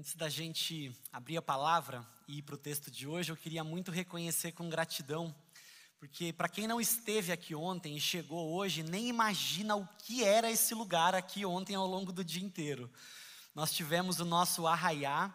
Antes da gente abrir a palavra e ir para o texto de hoje, eu queria muito reconhecer com gratidão, porque para quem não esteve aqui ontem e chegou hoje, nem imagina o que era esse lugar aqui ontem ao longo do dia inteiro. Nós tivemos o nosso arraiá,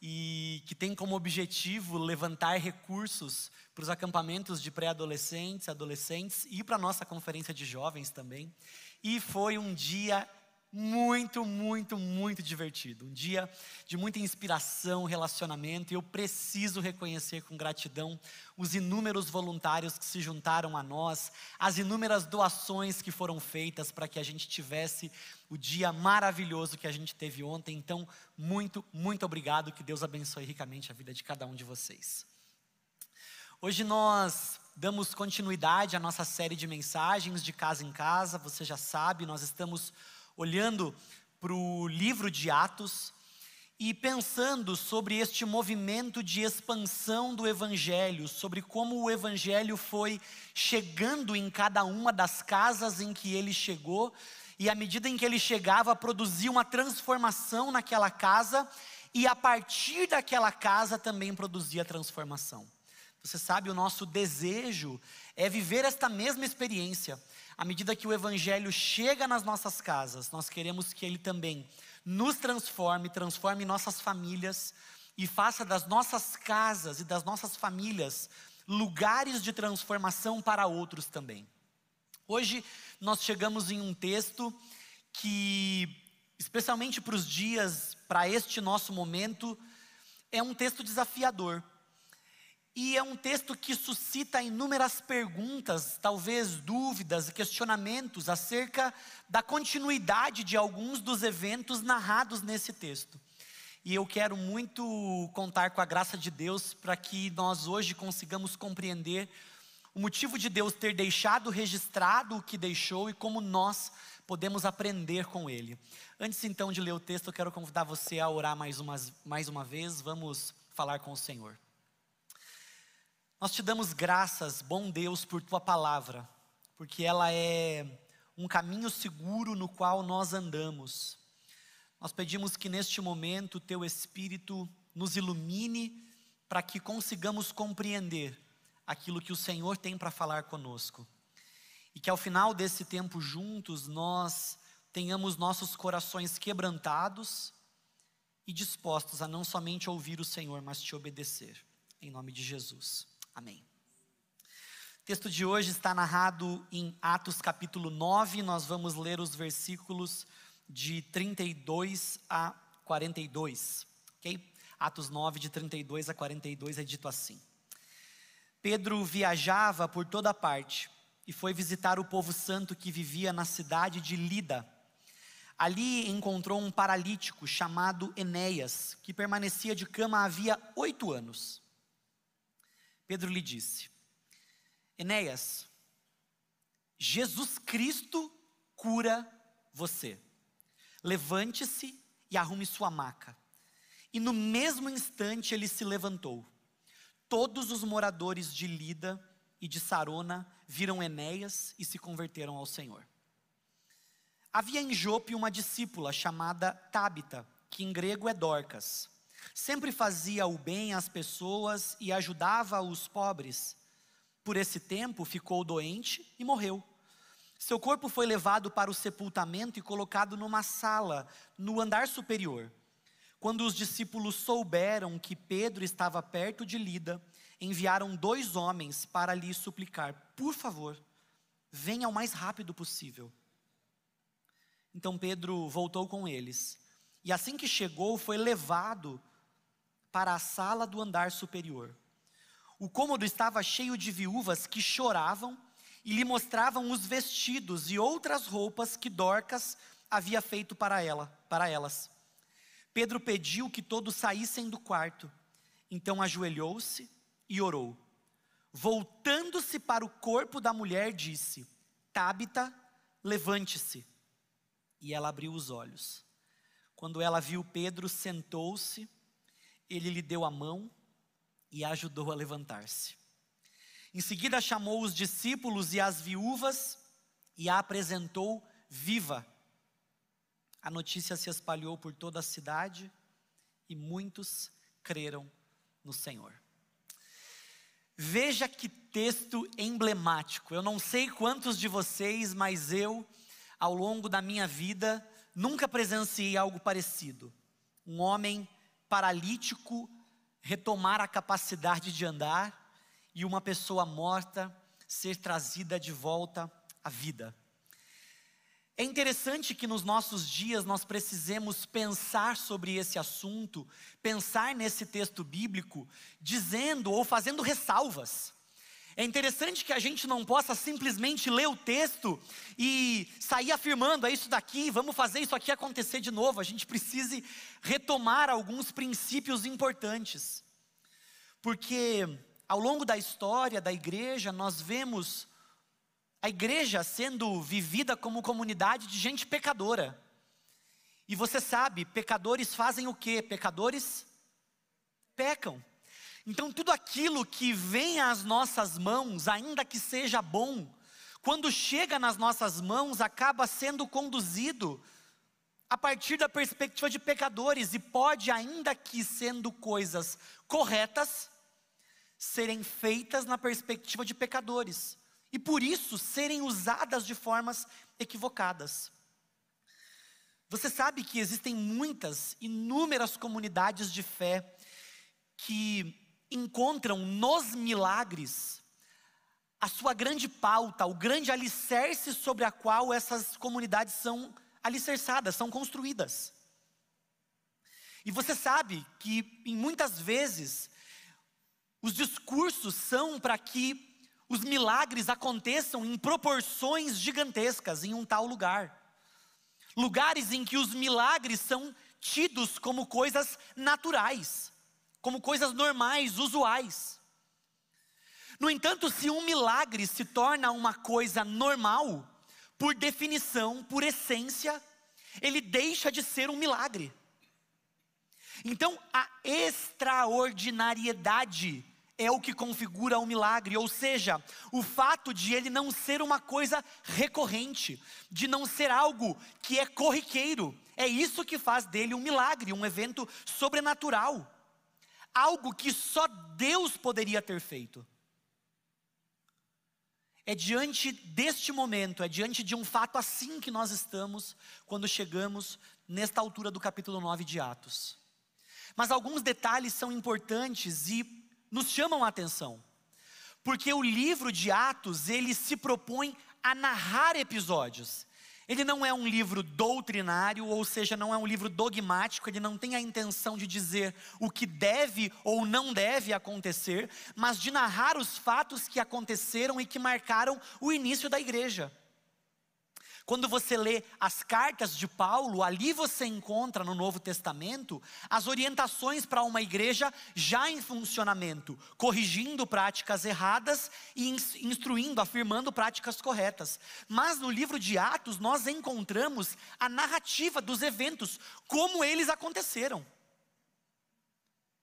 e que tem como objetivo levantar recursos para os acampamentos de pré-adolescentes, adolescentes e para a nossa conferência de jovens também. E foi um dia muito, muito, muito divertido. Um dia de muita inspiração, relacionamento, e eu preciso reconhecer com gratidão os inúmeros voluntários que se juntaram a nós, as inúmeras doações que foram feitas para que a gente tivesse o dia maravilhoso que a gente teve ontem. Então, muito, muito obrigado. Que Deus abençoe ricamente a vida de cada um de vocês. Hoje nós damos continuidade à nossa série de mensagens de casa em casa. Você já sabe, nós estamos olhando para o livro de Atos e pensando sobre este movimento de expansão do Evangelho, sobre como o Evangelho foi chegando em cada uma das casas em que ele chegou, e à medida em que ele chegava, produzia uma transformação naquela casa, e a partir daquela casa também produzia transformação. Você sabe, o nosso desejo é viver esta mesma experiência à medida que o Evangelho chega nas nossas casas, nós queremos que ele também nos transforme, transforme nossas famílias e faça das nossas casas e das nossas famílias lugares de transformação para outros também. Hoje nós chegamos em um texto que, especialmente para os dias, para este nosso momento, é um texto desafiador. E é um texto que suscita inúmeras perguntas, talvez dúvidas e questionamentos acerca da continuidade de alguns dos eventos narrados nesse texto. E eu quero muito contar com a graça de Deus para que nós hoje consigamos compreender o motivo de Deus ter deixado registrado o que deixou e como nós podemos aprender com ele. Antes então de ler o texto, eu quero convidar você a orar mais uma, mais uma vez. Vamos falar com o Senhor. Nós te damos graças, bom Deus, por tua palavra, porque ela é um caminho seguro no qual nós andamos. Nós pedimos que neste momento teu Espírito nos ilumine para que consigamos compreender aquilo que o Senhor tem para falar conosco. E que ao final desse tempo juntos nós tenhamos nossos corações quebrantados e dispostos a não somente ouvir o Senhor, mas te obedecer. Em nome de Jesus. Amém. O texto de hoje está narrado em Atos capítulo 9, nós vamos ler os versículos de 32 a 42, ok? Atos 9, de 32 a 42 é dito assim: Pedro viajava por toda parte e foi visitar o povo santo que vivia na cidade de Lida. Ali encontrou um paralítico chamado Enéas, que permanecia de cama havia oito anos. Pedro lhe disse: Enéas, Jesus Cristo cura você. Levante-se e arrume sua maca. E no mesmo instante ele se levantou. Todos os moradores de Lida e de Sarona viram Enéas e se converteram ao Senhor. Havia em Jope uma discípula chamada Tábita, que em grego é Dorcas sempre fazia o bem às pessoas e ajudava os pobres. Por esse tempo ficou doente e morreu. Seu corpo foi levado para o sepultamento e colocado numa sala no andar superior. Quando os discípulos souberam que Pedro estava perto de Lida, enviaram dois homens para lhe suplicar: Por favor, venha o mais rápido possível. Então Pedro voltou com eles, e assim que chegou, foi levado para a sala do andar superior. O cômodo estava cheio de viúvas que choravam e lhe mostravam os vestidos e outras roupas que Dorcas havia feito para ela, para elas. Pedro pediu que todos saíssem do quarto. Então ajoelhou-se e orou. Voltando-se para o corpo da mulher, disse: Tábita, levante-se. E ela abriu os olhos. Quando ela viu Pedro, sentou-se ele lhe deu a mão e ajudou a levantar-se. Em seguida, chamou os discípulos e as viúvas e a apresentou viva. A notícia se espalhou por toda a cidade e muitos creram no Senhor. Veja que texto emblemático. Eu não sei quantos de vocês, mas eu, ao longo da minha vida, nunca presenciei algo parecido. Um homem paralítico retomar a capacidade de andar e uma pessoa morta ser trazida de volta à vida. É interessante que nos nossos dias nós precisemos pensar sobre esse assunto, pensar nesse texto bíblico, dizendo ou fazendo ressalvas. É interessante que a gente não possa simplesmente ler o texto e sair afirmando, é isso daqui, vamos fazer isso aqui acontecer de novo. A gente precise retomar alguns princípios importantes. Porque ao longo da história da igreja, nós vemos a igreja sendo vivida como comunidade de gente pecadora. E você sabe, pecadores fazem o que? Pecadores pecam. Então, tudo aquilo que vem às nossas mãos, ainda que seja bom, quando chega nas nossas mãos, acaba sendo conduzido a partir da perspectiva de pecadores e pode, ainda que sendo coisas corretas, serem feitas na perspectiva de pecadores e por isso serem usadas de formas equivocadas. Você sabe que existem muitas, inúmeras comunidades de fé que encontram nos milagres a sua grande pauta, o grande alicerce sobre a qual essas comunidades são alicerçadas, são construídas. E você sabe que, em muitas vezes, os discursos são para que os milagres aconteçam em proporções gigantescas em um tal lugar. Lugares em que os milagres são tidos como coisas naturais, como coisas normais, usuais. No entanto, se um milagre se torna uma coisa normal, por definição, por essência, ele deixa de ser um milagre. Então, a extraordinariedade é o que configura o milagre, ou seja, o fato de ele não ser uma coisa recorrente, de não ser algo que é corriqueiro, é isso que faz dele um milagre, um evento sobrenatural, algo que só Deus poderia ter feito. É diante deste momento, é diante de um fato assim que nós estamos quando chegamos nesta altura do capítulo 9 de Atos. Mas alguns detalhes são importantes e nos chamam a atenção. Porque o livro de Atos, ele se propõe a narrar episódios. Ele não é um livro doutrinário, ou seja, não é um livro dogmático, ele não tem a intenção de dizer o que deve ou não deve acontecer, mas de narrar os fatos que aconteceram e que marcaram o início da igreja. Quando você lê as cartas de Paulo, ali você encontra no Novo Testamento as orientações para uma igreja já em funcionamento, corrigindo práticas erradas e instruindo, afirmando práticas corretas. Mas no livro de Atos nós encontramos a narrativa dos eventos, como eles aconteceram.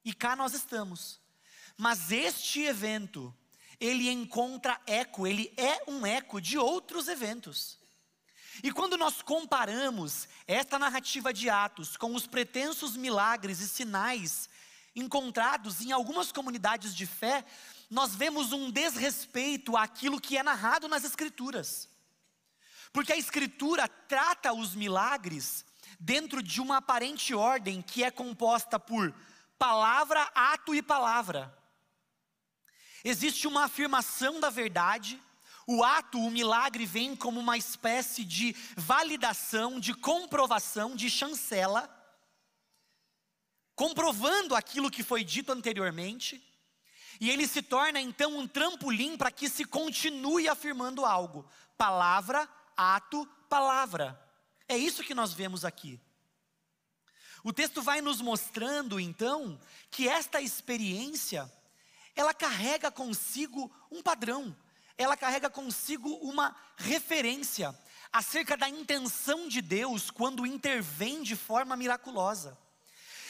E cá nós estamos. Mas este evento, ele encontra eco, ele é um eco de outros eventos. E quando nós comparamos esta narrativa de Atos com os pretensos milagres e sinais encontrados em algumas comunidades de fé, nós vemos um desrespeito àquilo que é narrado nas Escrituras. Porque a Escritura trata os milagres dentro de uma aparente ordem que é composta por palavra, ato e palavra. Existe uma afirmação da verdade o ato, o milagre vem como uma espécie de validação, de comprovação, de chancela, comprovando aquilo que foi dito anteriormente, e ele se torna então um trampolim para que se continue afirmando algo. Palavra, ato, palavra. É isso que nós vemos aqui. O texto vai nos mostrando então que esta experiência ela carrega consigo um padrão, ela carrega consigo uma referência acerca da intenção de Deus quando intervém de forma miraculosa.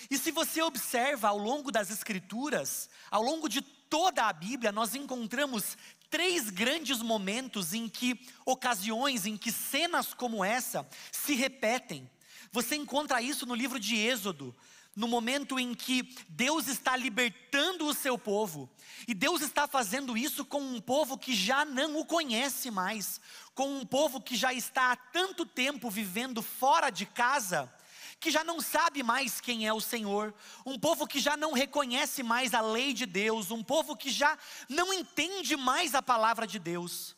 E se você observa ao longo das Escrituras, ao longo de toda a Bíblia, nós encontramos três grandes momentos em que ocasiões, em que cenas como essa se repetem. Você encontra isso no livro de Êxodo, no momento em que Deus está libertando o seu povo, e Deus está fazendo isso com um povo que já não o conhece mais, com um povo que já está há tanto tempo vivendo fora de casa, que já não sabe mais quem é o Senhor, um povo que já não reconhece mais a lei de Deus, um povo que já não entende mais a palavra de Deus.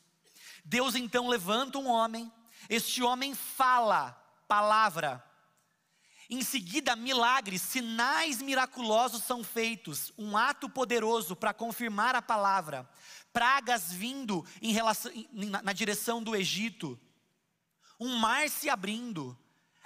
Deus então levanta um homem, este homem fala palavra, em seguida, milagres, sinais miraculosos são feitos, um ato poderoso para confirmar a palavra, pragas vindo em relação, na, na direção do Egito, um mar se abrindo,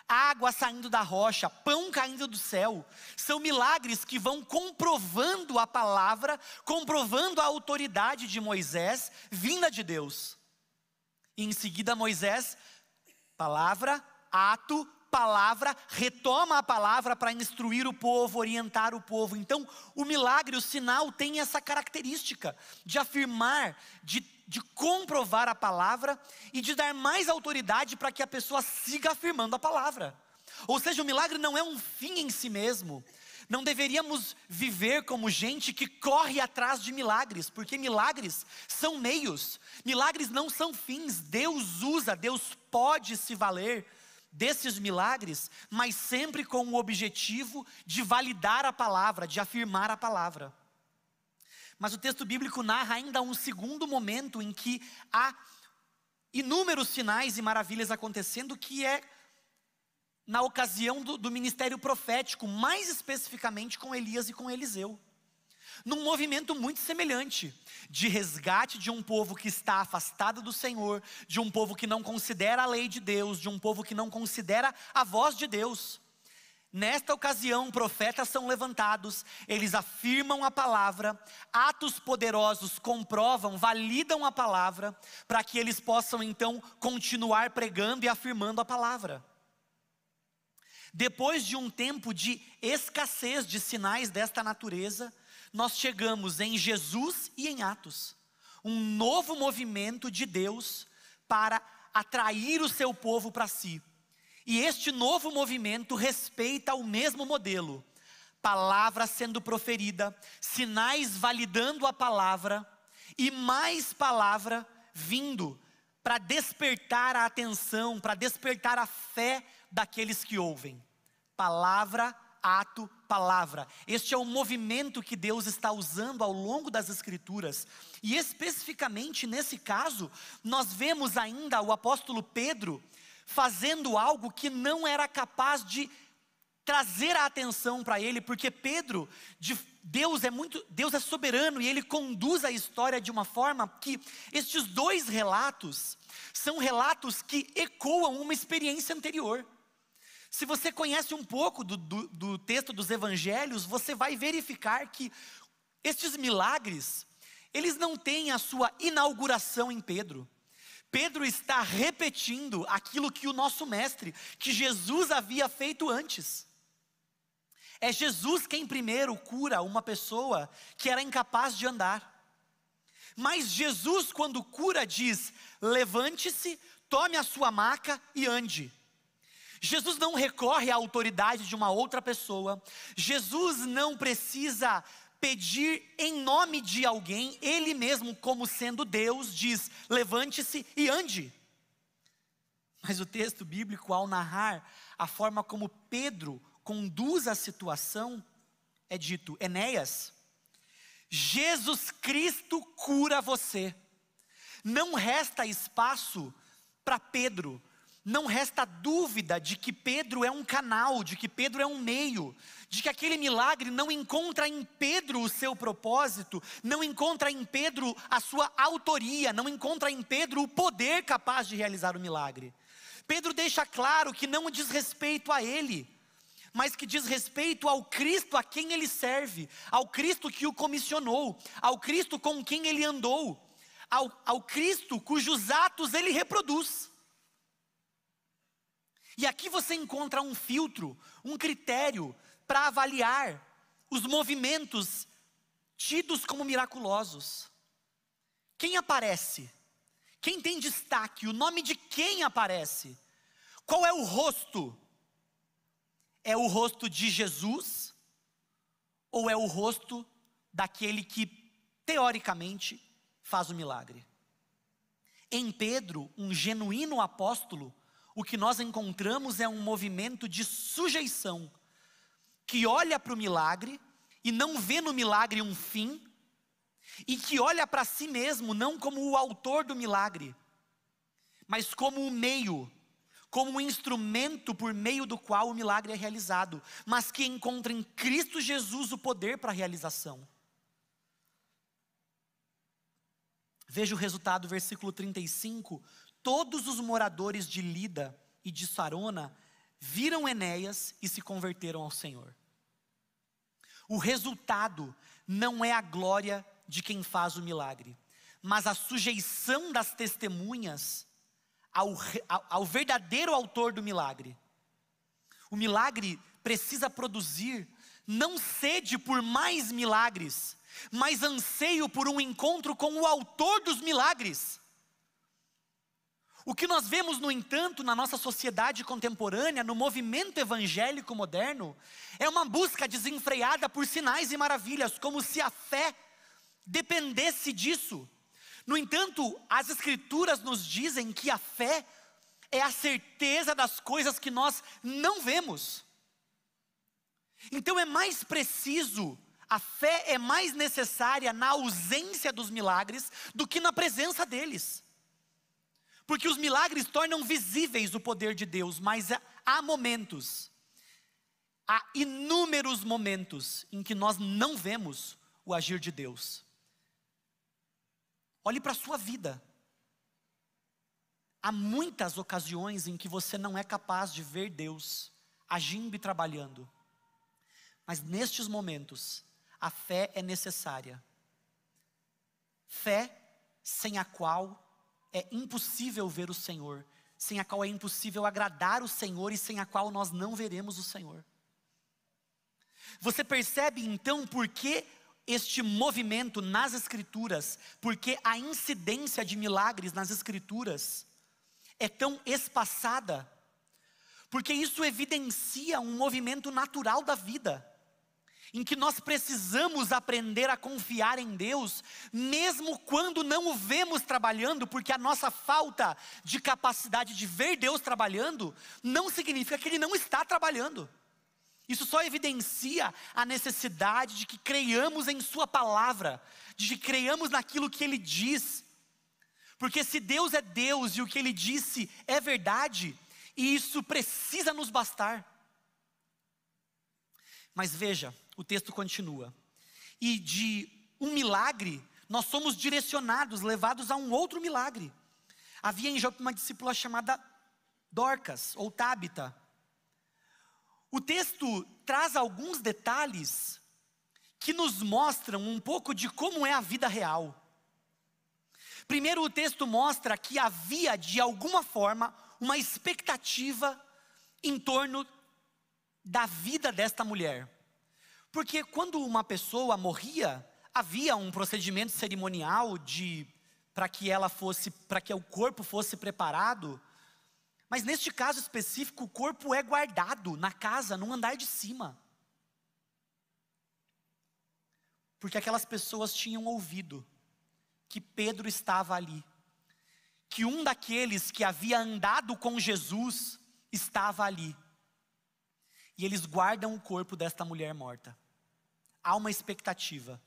água saindo da rocha, pão caindo do céu. São milagres que vão comprovando a palavra, comprovando a autoridade de Moisés, vinda de Deus. E em seguida, Moisés, palavra, ato, palavra, retoma a palavra para instruir o povo, orientar o povo. Então, o milagre, o sinal, tem essa característica de afirmar, de, de comprovar a palavra e de dar mais autoridade para que a pessoa siga afirmando a palavra. Ou seja, o milagre não é um fim em si mesmo. Não deveríamos viver como gente que corre atrás de milagres, porque milagres são meios, milagres não são fins. Deus usa, Deus pode se valer desses milagres, mas sempre com o objetivo de validar a palavra, de afirmar a palavra. Mas o texto bíblico narra ainda um segundo momento em que há inúmeros sinais e maravilhas acontecendo, que é na ocasião do, do ministério profético, mais especificamente com Elias e com Eliseu num movimento muito semelhante de resgate de um povo que está afastado do Senhor, de um povo que não considera a lei de Deus, de um povo que não considera a voz de Deus. Nesta ocasião, profetas são levantados, eles afirmam a palavra, atos poderosos comprovam, validam a palavra, para que eles possam então continuar pregando e afirmando a palavra. Depois de um tempo de escassez de sinais desta natureza, nós chegamos em Jesus e em Atos. Um novo movimento de Deus para atrair o seu povo para si. E este novo movimento respeita o mesmo modelo: palavra sendo proferida, sinais validando a palavra e mais palavra vindo para despertar a atenção, para despertar a fé daqueles que ouvem. Palavra ato, palavra. Este é o movimento que Deus está usando ao longo das Escrituras. E especificamente nesse caso, nós vemos ainda o apóstolo Pedro fazendo algo que não era capaz de trazer a atenção para ele, porque Pedro, de, Deus é muito, Deus é soberano e ele conduz a história de uma forma que estes dois relatos são relatos que ecoam uma experiência anterior. Se você conhece um pouco do, do, do texto dos evangelhos, você vai verificar que estes milagres, eles não têm a sua inauguração em Pedro. Pedro está repetindo aquilo que o nosso mestre, que Jesus havia feito antes. É Jesus quem primeiro cura uma pessoa que era incapaz de andar. Mas Jesus, quando cura, diz: levante-se, tome a sua maca e ande. Jesus não recorre à autoridade de uma outra pessoa, Jesus não precisa pedir em nome de alguém, ele mesmo, como sendo Deus, diz: levante-se e ande. Mas o texto bíblico, ao narrar a forma como Pedro conduz a situação, é dito: Enéas, Jesus Cristo cura você. Não resta espaço para Pedro não resta dúvida de que Pedro é um canal, de que Pedro é um meio, de que aquele milagre não encontra em Pedro o seu propósito, não encontra em Pedro a sua autoria, não encontra em Pedro o poder capaz de realizar o milagre. Pedro deixa claro que não diz respeito a ele, mas que diz respeito ao Cristo a quem ele serve, ao Cristo que o comissionou, ao Cristo com quem ele andou, ao, ao Cristo cujos atos ele reproduz. E aqui você encontra um filtro, um critério para avaliar os movimentos tidos como miraculosos. Quem aparece? Quem tem destaque? O nome de quem aparece? Qual é o rosto? É o rosto de Jesus ou é o rosto daquele que, teoricamente, faz o milagre? Em Pedro, um genuíno apóstolo, o que nós encontramos é um movimento de sujeição, que olha para o milagre e não vê no milagre um fim, e que olha para si mesmo não como o autor do milagre, mas como o meio, como um instrumento por meio do qual o milagre é realizado, mas que encontra em Cristo Jesus o poder para a realização. Veja o resultado, versículo 35. Todos os moradores de Lida e de Sarona viram Enéas e se converteram ao Senhor. O resultado não é a glória de quem faz o milagre, mas a sujeição das testemunhas ao, ao, verdadeiro autor do milagre. O milagre precisa produzir não sede por mais milagres, mas anseio por um encontro com o autor dos milagres. O que nós vemos, no entanto, na nossa sociedade contemporânea, no movimento evangélico moderno, é uma busca desenfreada por sinais e maravilhas, como se a fé dependesse disso. No entanto, as Escrituras nos dizem que a fé é a certeza das coisas que nós não vemos. Então é mais preciso, a fé é mais necessária na ausência dos milagres do que na presença deles. Porque os milagres tornam visíveis o poder de Deus, mas há momentos, há inúmeros momentos em que nós não vemos o agir de Deus. Olhe para a sua vida. Há muitas ocasiões em que você não é capaz de ver Deus agindo e trabalhando. Mas nestes momentos, a fé é necessária. Fé sem a qual é impossível ver o Senhor, sem a qual é impossível agradar o Senhor e sem a qual nós não veremos o Senhor. Você percebe então por que este movimento nas Escrituras, porque a incidência de milagres nas Escrituras é tão espaçada, porque isso evidencia um movimento natural da vida em que nós precisamos aprender a confiar em Deus, mesmo quando não o vemos trabalhando, porque a nossa falta de capacidade de ver Deus trabalhando não significa que Ele não está trabalhando. Isso só evidencia a necessidade de que creiamos em Sua palavra, de que creiamos naquilo que Ele diz. Porque se Deus é Deus e o que Ele disse é verdade, e isso precisa nos bastar. Mas veja, o texto continua. E de um milagre, nós somos direcionados, levados a um outro milagre. Havia em Jope uma discípula chamada Dorcas, ou Tábita. O texto traz alguns detalhes que nos mostram um pouco de como é a vida real. Primeiro, o texto mostra que havia, de alguma forma, uma expectativa em torno da vida desta mulher. Porque quando uma pessoa morria, havia um procedimento cerimonial de para que ela fosse, para que o corpo fosse preparado. Mas neste caso específico, o corpo é guardado na casa, no andar de cima. Porque aquelas pessoas tinham ouvido que Pedro estava ali, que um daqueles que havia andado com Jesus estava ali e eles guardam o corpo desta mulher morta. Há uma expectativa.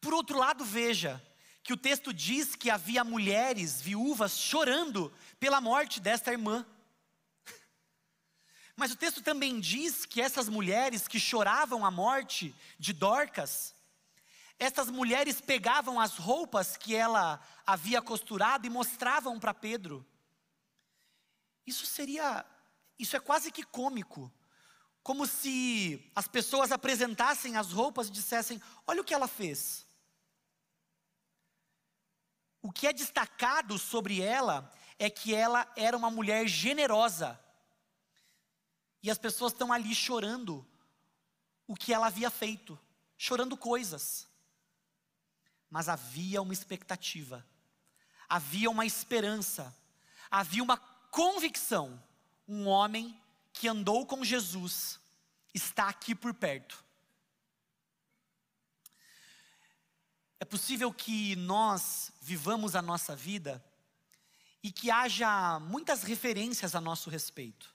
Por outro lado, veja que o texto diz que havia mulheres viúvas chorando pela morte desta irmã. Mas o texto também diz que essas mulheres que choravam a morte de Dorcas, essas mulheres pegavam as roupas que ela havia costurado e mostravam para Pedro. Isso seria isso é quase que cômico. Como se as pessoas apresentassem as roupas e dissessem: Olha o que ela fez. O que é destacado sobre ela é que ela era uma mulher generosa. E as pessoas estão ali chorando o que ela havia feito, chorando coisas. Mas havia uma expectativa, havia uma esperança, havia uma convicção um homem que andou com Jesus está aqui por perto. É possível que nós vivamos a nossa vida e que haja muitas referências a nosso respeito,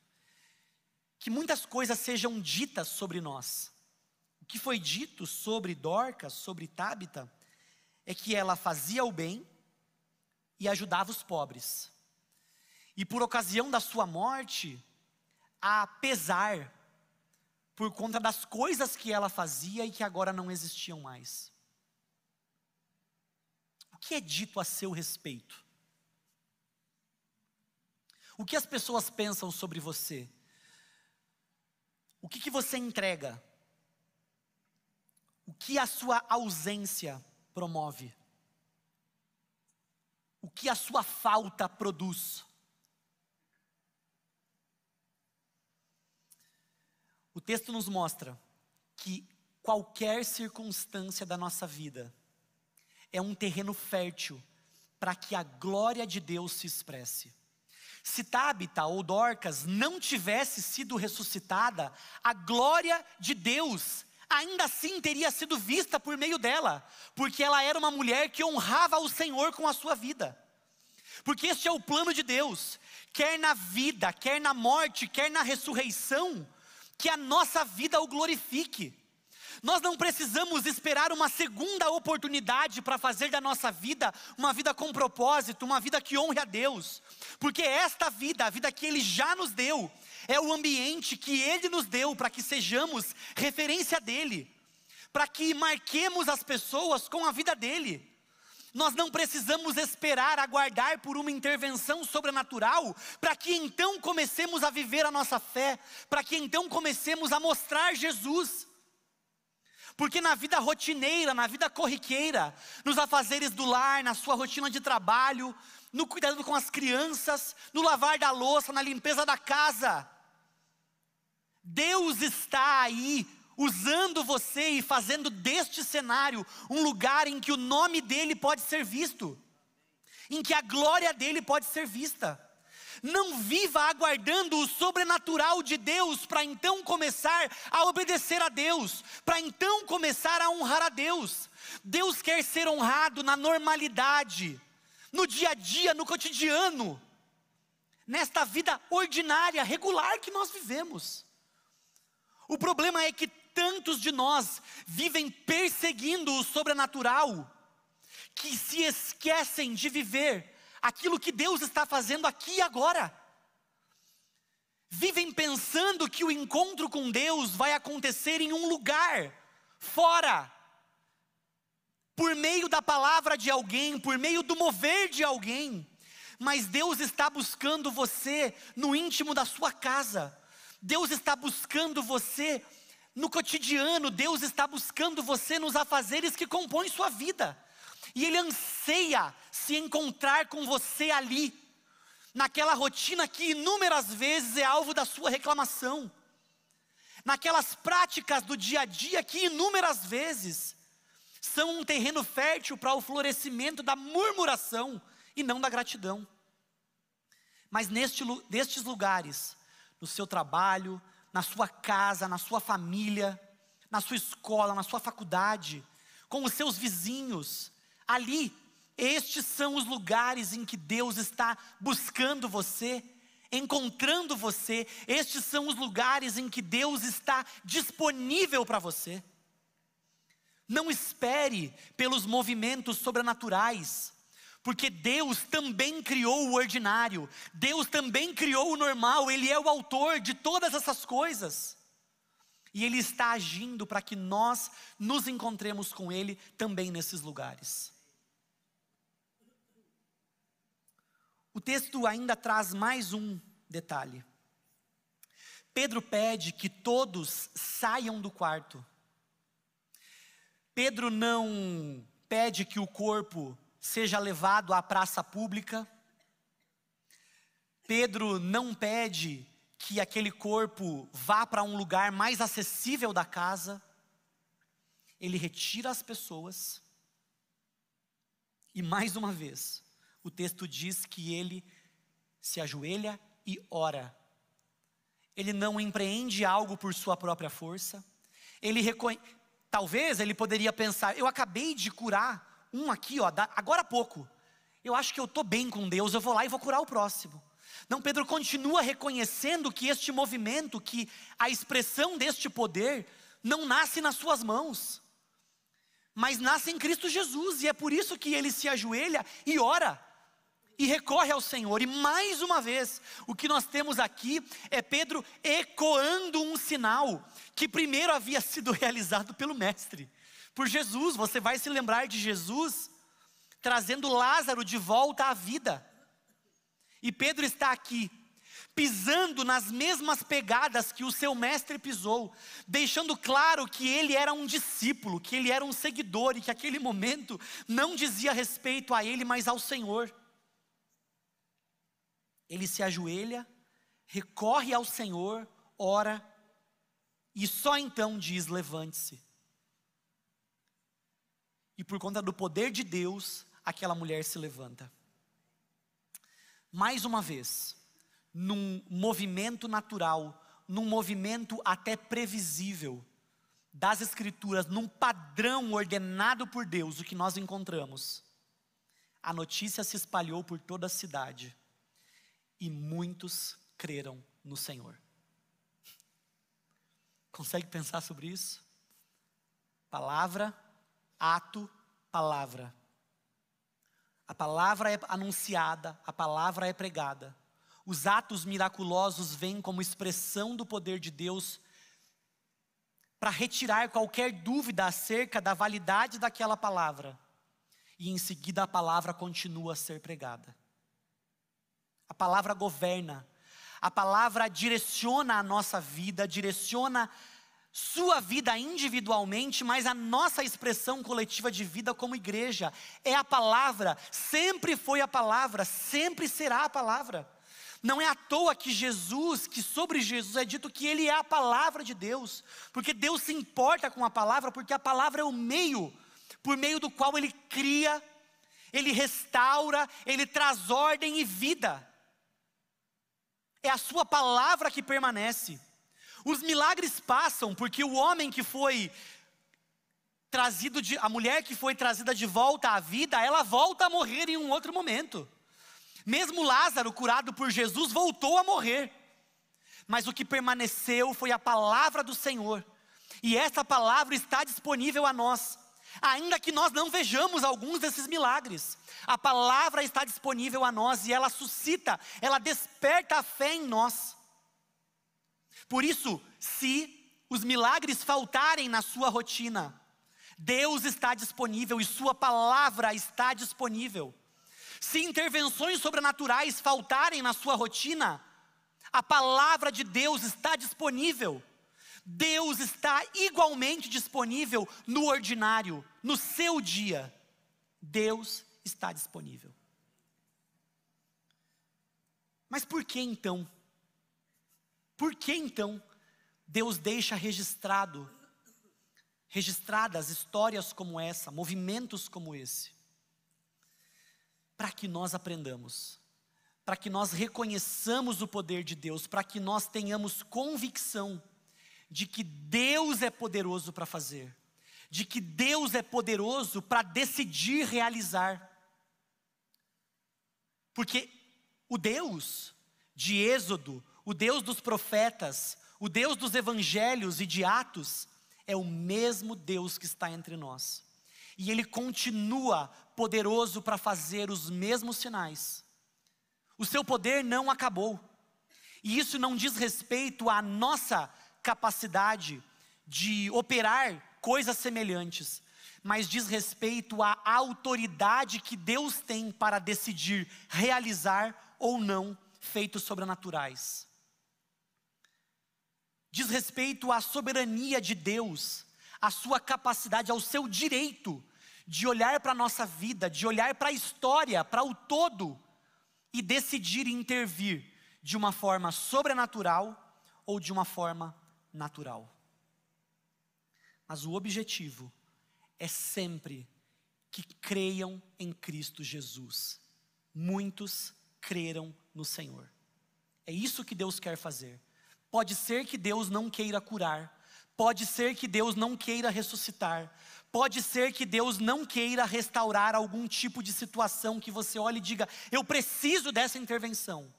que muitas coisas sejam ditas sobre nós. O que foi dito sobre Dorcas, sobre Tábita, é que ela fazia o bem e ajudava os pobres. E por ocasião da sua morte, a pesar por conta das coisas que ela fazia e que agora não existiam mais. O que é dito a seu respeito? O que as pessoas pensam sobre você? O que, que você entrega? O que a sua ausência promove? O que a sua falta produz? O texto nos mostra que qualquer circunstância da nossa vida é um terreno fértil para que a glória de Deus se expresse. Se Tabita ou Dorcas não tivesse sido ressuscitada, a glória de Deus ainda assim teria sido vista por meio dela, porque ela era uma mulher que honrava o Senhor com a sua vida. Porque este é o plano de Deus, quer na vida, quer na morte, quer na ressurreição, que a nossa vida o glorifique. Nós não precisamos esperar uma segunda oportunidade para fazer da nossa vida uma vida com propósito, uma vida que honre a Deus, porque esta vida, a vida que Ele já nos deu, é o ambiente que Ele nos deu para que sejamos referência dEle, para que marquemos as pessoas com a vida dEle. Nós não precisamos esperar, aguardar por uma intervenção sobrenatural, para que então comecemos a viver a nossa fé, para que então comecemos a mostrar Jesus. Porque na vida rotineira, na vida corriqueira, nos afazeres do lar, na sua rotina de trabalho, no cuidado com as crianças, no lavar da louça, na limpeza da casa, Deus está aí usando você e fazendo deste cenário um lugar em que o nome dele pode ser visto, em que a glória dele pode ser vista. Não viva aguardando o sobrenatural de Deus para então começar a obedecer a Deus, para então começar a honrar a Deus. Deus quer ser honrado na normalidade, no dia a dia, no cotidiano, nesta vida ordinária, regular que nós vivemos. O problema é que tantos de nós vivem perseguindo o sobrenatural, que se esquecem de viver aquilo que Deus está fazendo aqui e agora. Vivem pensando que o encontro com Deus vai acontecer em um lugar, fora, por meio da palavra de alguém, por meio do mover de alguém, mas Deus está buscando você no íntimo da sua casa, Deus está buscando você no cotidiano, Deus está buscando você nos afazeres que compõem sua vida. E Ele anseia se encontrar com você ali, naquela rotina que inúmeras vezes é alvo da sua reclamação, naquelas práticas do dia a dia que inúmeras vezes são um terreno fértil para o florescimento da murmuração e não da gratidão. Mas neste, nestes lugares, no seu trabalho, na sua casa, na sua família, na sua escola, na sua faculdade, com os seus vizinhos. Ali, estes são os lugares em que Deus está buscando você, encontrando você. Estes são os lugares em que Deus está disponível para você. Não espere pelos movimentos sobrenaturais porque Deus também criou o ordinário, Deus também criou o normal, Ele é o autor de todas essas coisas. E Ele está agindo para que nós nos encontremos com Ele também nesses lugares. O texto ainda traz mais um detalhe. Pedro pede que todos saiam do quarto. Pedro não pede que o corpo seja levado à praça pública. Pedro não pede que aquele corpo vá para um lugar mais acessível da casa. Ele retira as pessoas. E mais uma vez, o texto diz que ele se ajoelha e ora. ele não empreende algo por sua própria força, ele. Talvez ele poderia pensar: eu acabei de curar um aqui, ó, agora há pouco. Eu acho que eu estou bem com Deus, eu vou lá e vou curar o próximo. Não, Pedro continua reconhecendo que este movimento, que a expressão deste poder, não nasce nas suas mãos, mas nasce em Cristo Jesus, e é por isso que ele se ajoelha e ora e recorre ao Senhor. E mais uma vez, o que nós temos aqui é Pedro ecoando um sinal que primeiro havia sido realizado pelo Mestre, por Jesus. Você vai se lembrar de Jesus trazendo Lázaro de volta à vida. E Pedro está aqui, pisando nas mesmas pegadas que o seu mestre pisou, deixando claro que ele era um discípulo, que ele era um seguidor e que aquele momento não dizia respeito a ele, mas ao Senhor ele se ajoelha, recorre ao Senhor, ora, e só então diz: levante-se. E por conta do poder de Deus, aquela mulher se levanta. Mais uma vez, num movimento natural, num movimento até previsível das Escrituras, num padrão ordenado por Deus, o que nós encontramos. A notícia se espalhou por toda a cidade e muitos creram no Senhor. Consegue pensar sobre isso? Palavra, ato, palavra. A palavra é anunciada, a palavra é pregada. Os atos miraculosos vêm como expressão do poder de Deus para retirar qualquer dúvida acerca da validade daquela palavra. E em seguida a palavra continua a ser pregada. A palavra governa. A palavra direciona a nossa vida, direciona sua vida individualmente, mas a nossa expressão coletiva de vida como igreja é a palavra, sempre foi a palavra, sempre será a palavra. Não é à toa que Jesus, que sobre Jesus é dito que ele é a palavra de Deus, porque Deus se importa com a palavra, porque a palavra é o meio por meio do qual ele cria, ele restaura, ele traz ordem e vida. É a sua palavra que permanece. Os milagres passam porque o homem que foi trazido de, a mulher que foi trazida de volta à vida, ela volta a morrer em um outro momento. Mesmo Lázaro, curado por Jesus, voltou a morrer. Mas o que permaneceu foi a palavra do Senhor. E essa palavra está disponível a nós ainda que nós não vejamos alguns desses milagres. A palavra está disponível a nós e ela suscita, ela desperta a fé em nós. Por isso, se os milagres faltarem na sua rotina, Deus está disponível e Sua palavra está disponível. Se intervenções sobrenaturais faltarem na sua rotina, a palavra de Deus está disponível. Deus está igualmente disponível no ordinário, no seu dia. Deus está disponível. Mas por que então? Por que então Deus deixa registrado registradas histórias como essa, movimentos como esse? Para que nós aprendamos, para que nós reconheçamos o poder de Deus, para que nós tenhamos convicção de que Deus é poderoso para fazer, de que Deus é poderoso para decidir realizar. Porque o Deus de Êxodo, o Deus dos profetas, o Deus dos evangelhos e de Atos, é o mesmo Deus que está entre nós. E Ele continua poderoso para fazer os mesmos sinais. O seu poder não acabou. E isso não diz respeito à nossa capacidade de operar coisas semelhantes, mas diz respeito à autoridade que Deus tem para decidir realizar ou não feitos sobrenaturais. Diz respeito à soberania de Deus, à sua capacidade, ao seu direito de olhar para a nossa vida, de olhar para a história, para o todo e decidir intervir de uma forma sobrenatural ou de uma forma natural. Mas o objetivo é sempre que creiam em Cristo Jesus. Muitos creram no Senhor. É isso que Deus quer fazer. Pode ser que Deus não queira curar, pode ser que Deus não queira ressuscitar, pode ser que Deus não queira restaurar algum tipo de situação que você olhe e diga: eu preciso dessa intervenção.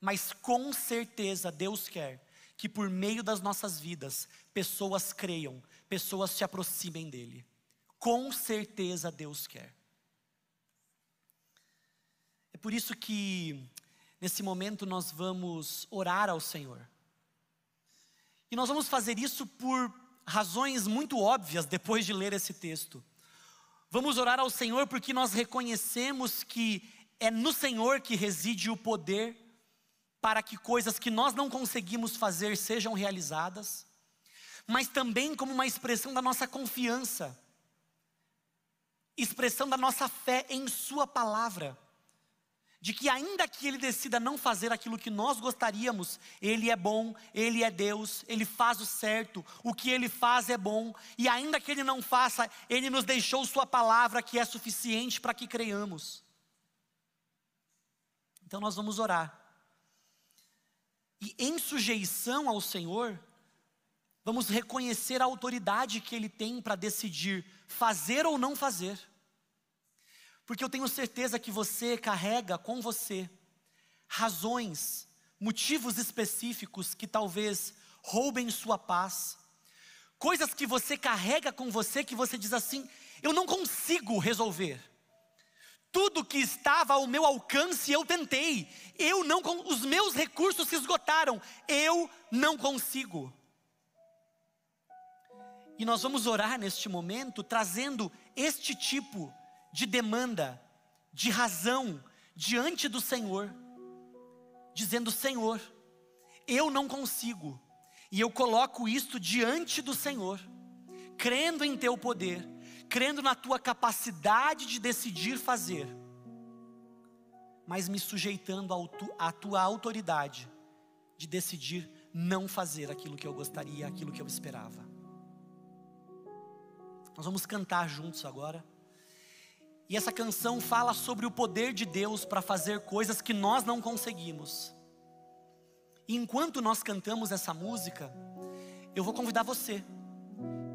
Mas com certeza Deus quer que por meio das nossas vidas, pessoas creiam, pessoas se aproximem dEle. Com certeza Deus quer. É por isso que, nesse momento, nós vamos orar ao Senhor. E nós vamos fazer isso por razões muito óbvias depois de ler esse texto. Vamos orar ao Senhor porque nós reconhecemos que é no Senhor que reside o poder para que coisas que nós não conseguimos fazer sejam realizadas, mas também como uma expressão da nossa confiança, expressão da nossa fé em Sua palavra, de que ainda que Ele decida não fazer aquilo que nós gostaríamos, Ele é bom, Ele é Deus, Ele faz o certo, o que Ele faz é bom, e ainda que Ele não faça, Ele nos deixou Sua palavra que é suficiente para que creiamos. Então nós vamos orar e em sujeição ao Senhor, vamos reconhecer a autoridade que Ele tem para decidir fazer ou não fazer. Porque eu tenho certeza que você carrega com você razões, motivos específicos que talvez roubem sua paz, coisas que você carrega com você que você diz assim: eu não consigo resolver. Tudo que estava ao meu alcance eu tentei. Eu não os meus recursos se esgotaram. Eu não consigo. E nós vamos orar neste momento trazendo este tipo de demanda, de razão diante do Senhor, dizendo: Senhor, eu não consigo, e eu coloco isto diante do Senhor, crendo em Teu poder, crendo na tua capacidade de decidir fazer, mas me sujeitando à tua autoridade de decidir não fazer aquilo que eu gostaria, aquilo que eu esperava. Nós vamos cantar juntos agora. E essa canção fala sobre o poder de Deus para fazer coisas que nós não conseguimos. E enquanto nós cantamos essa música, eu vou convidar você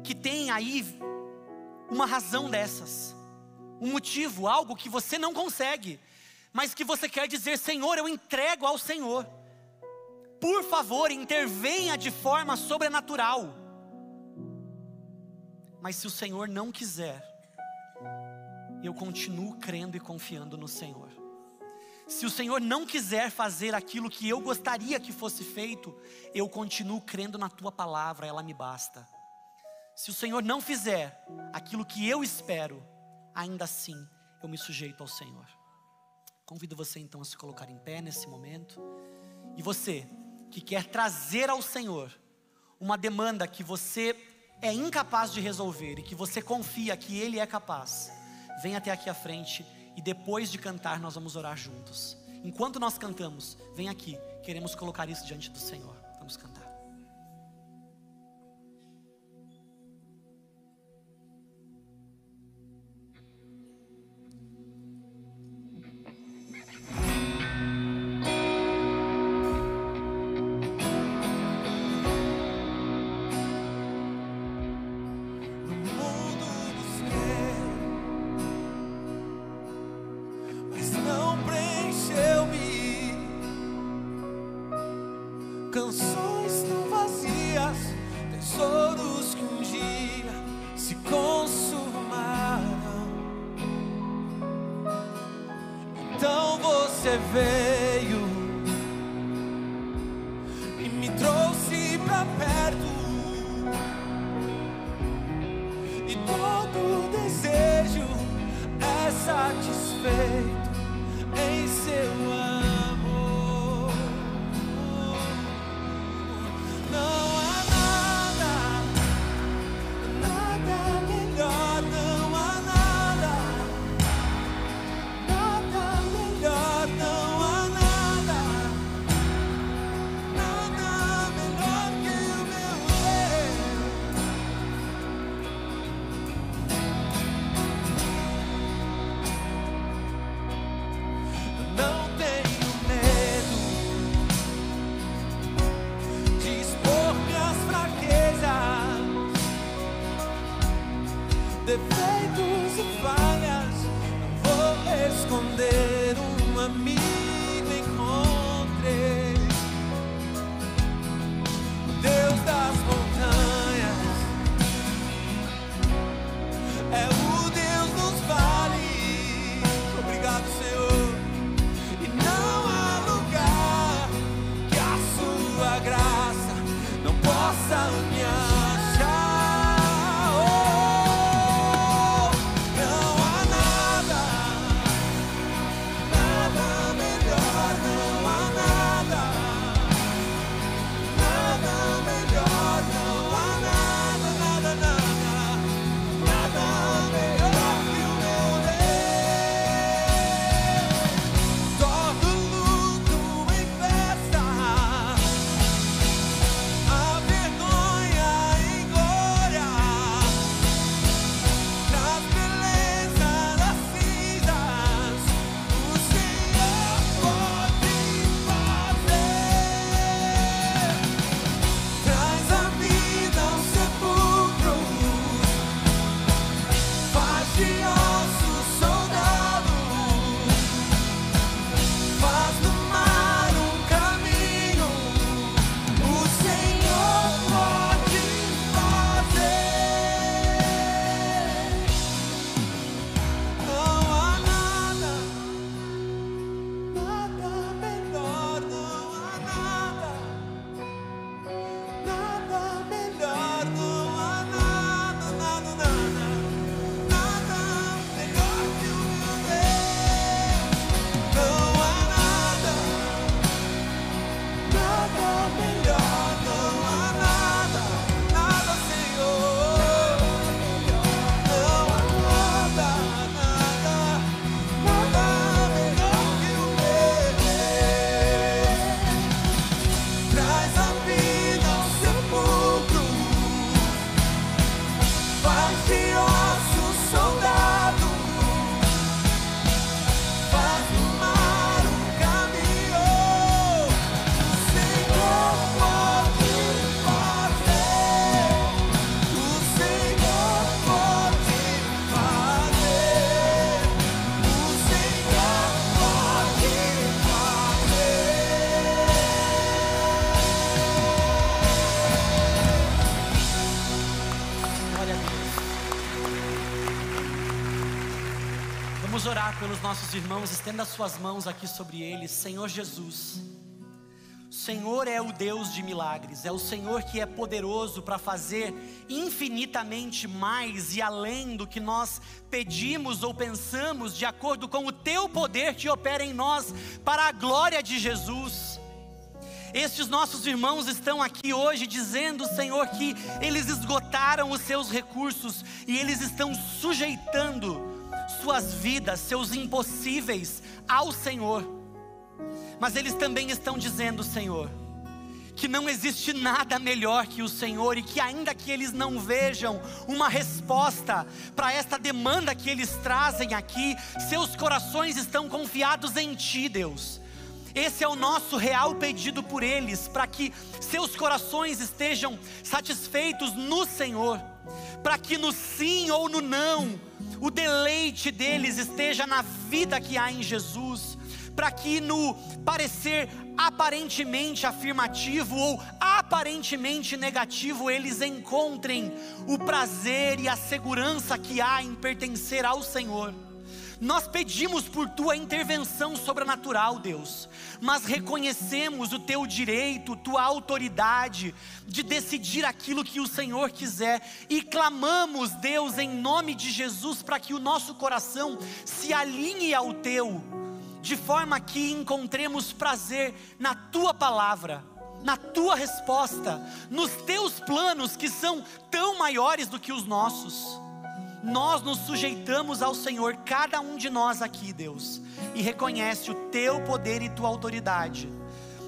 que tem aí uma razão dessas, um motivo, algo que você não consegue, mas que você quer dizer: Senhor, eu entrego ao Senhor. Por favor, intervenha de forma sobrenatural. Mas se o Senhor não quiser, eu continuo crendo e confiando no Senhor. Se o Senhor não quiser fazer aquilo que eu gostaria que fosse feito, eu continuo crendo na tua palavra, ela me basta. Se o Senhor não fizer aquilo que eu espero, ainda assim eu me sujeito ao Senhor. Convido você então a se colocar em pé nesse momento. E você que quer trazer ao Senhor uma demanda que você é incapaz de resolver e que você confia que Ele é capaz, vem até aqui à frente e depois de cantar nós vamos orar juntos. Enquanto nós cantamos, vem aqui, queremos colocar isso diante do Senhor. Vamos cantar. Defeitos e falhas. Não vou esconder um amigo encontrei. Deus das montanhas é o Deus dos vales. Obrigado, Senhor. E não há lugar que a sua graça não possa pelos nossos irmãos, estenda suas mãos aqui sobre eles, Senhor Jesus. O Senhor é o Deus de milagres, é o Senhor que é poderoso para fazer infinitamente mais e além do que nós pedimos ou pensamos, de acordo com o teu poder que opera em nós, para a glória de Jesus. Estes nossos irmãos estão aqui hoje dizendo, Senhor, que eles esgotaram os seus recursos e eles estão sujeitando suas vidas, seus impossíveis ao Senhor. Mas eles também estão dizendo, Senhor, que não existe nada melhor que o Senhor e que ainda que eles não vejam uma resposta para esta demanda que eles trazem aqui, seus corações estão confiados em Ti, Deus. Esse é o nosso real pedido por eles, para que seus corações estejam satisfeitos no Senhor, para que no sim ou no não, o deleite deles esteja na vida que há em Jesus, para que no parecer aparentemente afirmativo ou aparentemente negativo, eles encontrem o prazer e a segurança que há em pertencer ao Senhor. Nós pedimos por tua intervenção sobrenatural, Deus, mas reconhecemos o teu direito, tua autoridade de decidir aquilo que o Senhor quiser e clamamos, Deus, em nome de Jesus, para que o nosso coração se alinhe ao teu, de forma que encontremos prazer na tua palavra. Na tua resposta, nos teus planos que são tão maiores do que os nossos nós nos sujeitamos ao Senhor, cada um de nós aqui, Deus, e reconhece o teu poder e tua autoridade.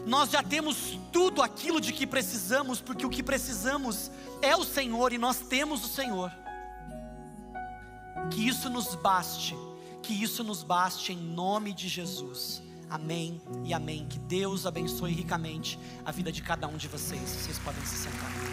Nós já temos tudo aquilo de que precisamos, porque o que precisamos é o Senhor e nós temos o Senhor. Que isso nos baste, que isso nos baste em nome de Jesus. Amém e amém. Que Deus abençoe ricamente a vida de cada um de vocês. Vocês podem se sentar.